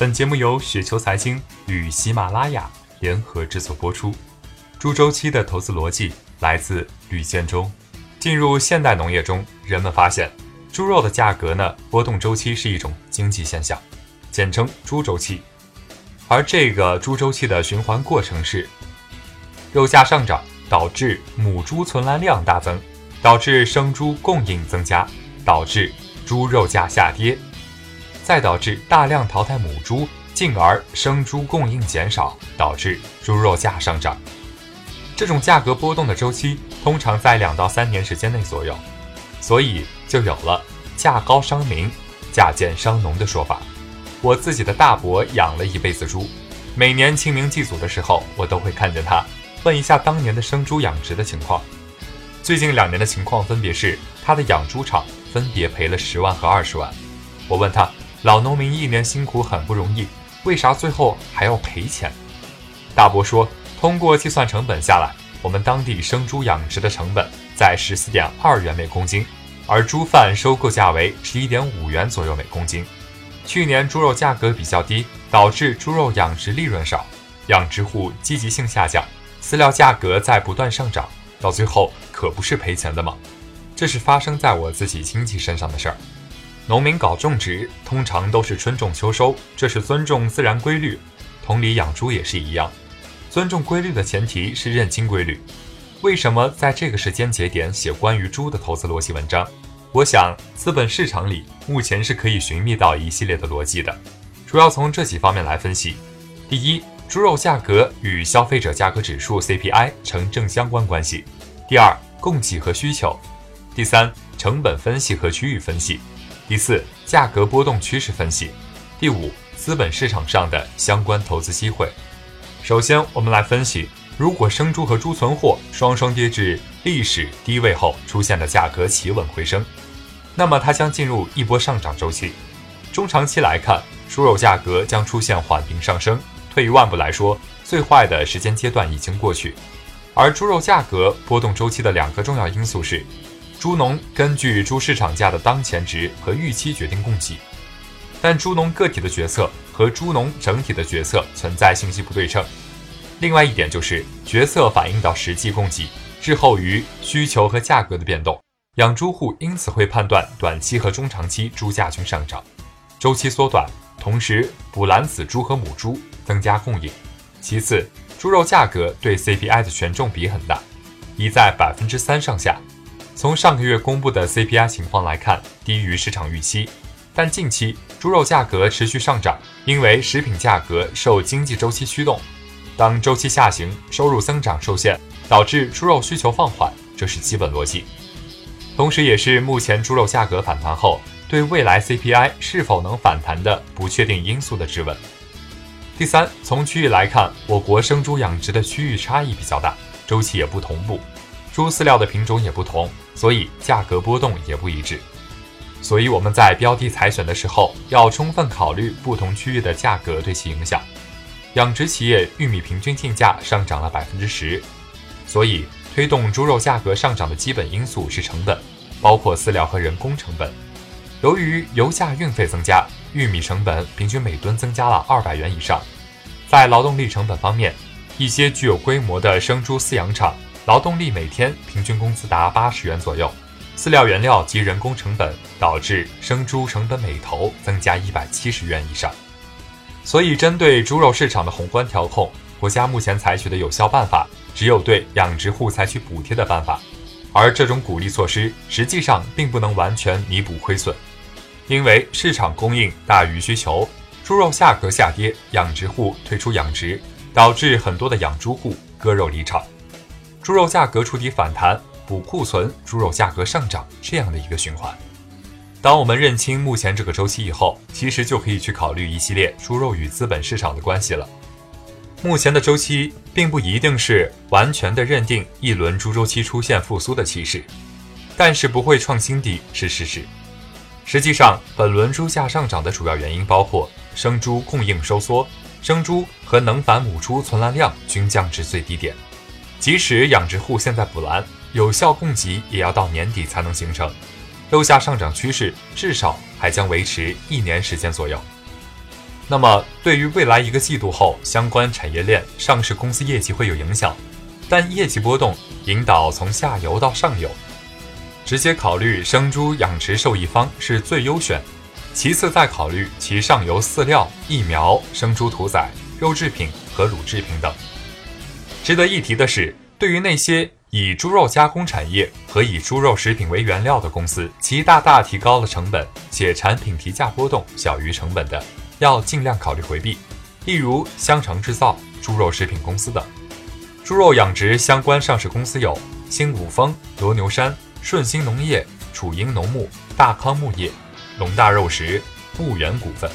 本节目由雪球财经与喜马拉雅联合制作播出。猪周期的投资逻辑来自吕建中。进入现代农业中，人们发现猪肉的价格呢波动周期是一种经济现象，简称猪周期。而这个猪周期的循环过程是：肉价上涨导致母猪存栏量大增，导致生猪供应增加，导致猪肉价下跌。再导致大量淘汰母猪，进而生猪供应减少，导致猪肉价上涨。这种价格波动的周期通常在两到三年时间内左右，所以就有了“价高伤民，价贱伤农”的说法。我自己的大伯养了一辈子猪，每年清明祭祖的时候，我都会看见他，问一下当年的生猪养殖的情况。最近两年的情况分别是，他的养猪场分别赔了十万和二十万。我问他。老农民一年辛苦很不容易，为啥最后还要赔钱？大伯说，通过计算成本下来，我们当地生猪养殖的成本在十四点二元每公斤，而猪贩收购价为十一点五元左右每公斤。去年猪肉价格比较低，导致猪肉养殖利润少，养殖户积极性下降，饲料价格在不断上涨，到最后可不是赔钱的吗？这是发生在我自己亲戚身上的事儿。农民搞种植通常都是春种秋收，这是尊重自然规律。同理，养猪也是一样，尊重规律的前提是认清规律。为什么在这个时间节点写关于猪的投资逻辑文章？我想，资本市场里目前是可以寻觅到一系列的逻辑的，主要从这几方面来分析：第一，猪肉价格与消费者价格指数 CPI 呈正相关关系；第二，供给和需求；第三，成本分析和区域分析。第四，价格波动趋势分析；第五，资本市场上的相关投资机会。首先，我们来分析，如果生猪和猪存货双双跌至历史低位后出现的价格企稳回升，那么它将进入一波上涨周期。中长期来看，猪肉价格将出现缓平上升。退一万步来说，最坏的时间阶段已经过去。而猪肉价格波动周期的两个重要因素是。猪农根据猪市场价的当前值和预期决定供给，但猪农个体的决策和猪农整体的决策存在信息不对称。另外一点就是决策反映到实际供给滞后于需求和价格的变动，养猪户因此会判断短期和中长期猪价均上涨，周期缩短，同时补栏死猪和母猪增加供应。其次，猪肉价格对 CPI 的权重比很大，已在百分之三上下。从上个月公布的 CPI 情况来看，低于市场预期。但近期猪肉价格持续上涨，因为食品价格受经济周期驱动。当周期下行，收入增长受限，导致猪肉需求放缓，这是基本逻辑。同时，也是目前猪肉价格反弹后对未来 CPI 是否能反弹的不确定因素的质问。第三，从区域来看，我国生猪养殖的区域差异比较大，周期也不同步。猪饲料的品种也不同，所以价格波动也不一致。所以我们在标的采选的时候，要充分考虑不同区域的价格对其影响。养殖企业玉米平均进价上涨了百分之十，所以推动猪肉价格上涨的基本因素是成本，包括饲料和人工成本。由于油价运费增加，玉米成本平均每吨增加了二百元以上。在劳动力成本方面，一些具有规模的生猪饲养场。劳动力每天平均工资达八十元左右，饲料原料及人工成本导致生猪成本每头增加一百七十元以上。所以，针对猪肉市场的宏观调控，国家目前采取的有效办法只有对养殖户采取补贴的办法，而这种鼓励措施实际上并不能完全弥补亏损，因为市场供应大于需求，猪肉价格下跌，养殖户退出养殖，导致很多的养猪户割肉离场。猪肉价格触底反弹，补库存，猪肉价格上涨，这样的一个循环。当我们认清目前这个周期以后，其实就可以去考虑一系列猪肉与资本市场的关系了。目前的周期并不一定是完全的认定一轮猪周期出现复苏的趋势，但是不会创新低是事实。实际上，本轮猪价上涨的主要原因包括生猪供应收缩，生猪和能繁母猪存栏量均降至最低点。即使养殖户现在补栏，有效供给也要到年底才能形成，肉价上涨趋势至少还将维持一年时间左右。那么对于未来一个季度后相关产业链上市公司业绩会有影响，但业绩波动引导从下游到上游，直接考虑生猪养殖受益方是最优选，其次再考虑其上游饲料、疫苗、生猪屠宰、肉制品和乳制品等。值得一提的是，对于那些以猪肉加工产业和以猪肉食品为原料的公司，其大大提高了成本且产品提价波动小于成本的。要尽量考虑回避，例如香肠制造、猪肉食品公司等。猪肉养殖相关上市公司有新五丰、罗牛山、顺兴农业、楚英农牧、大康牧业、龙大肉食、牧原股份。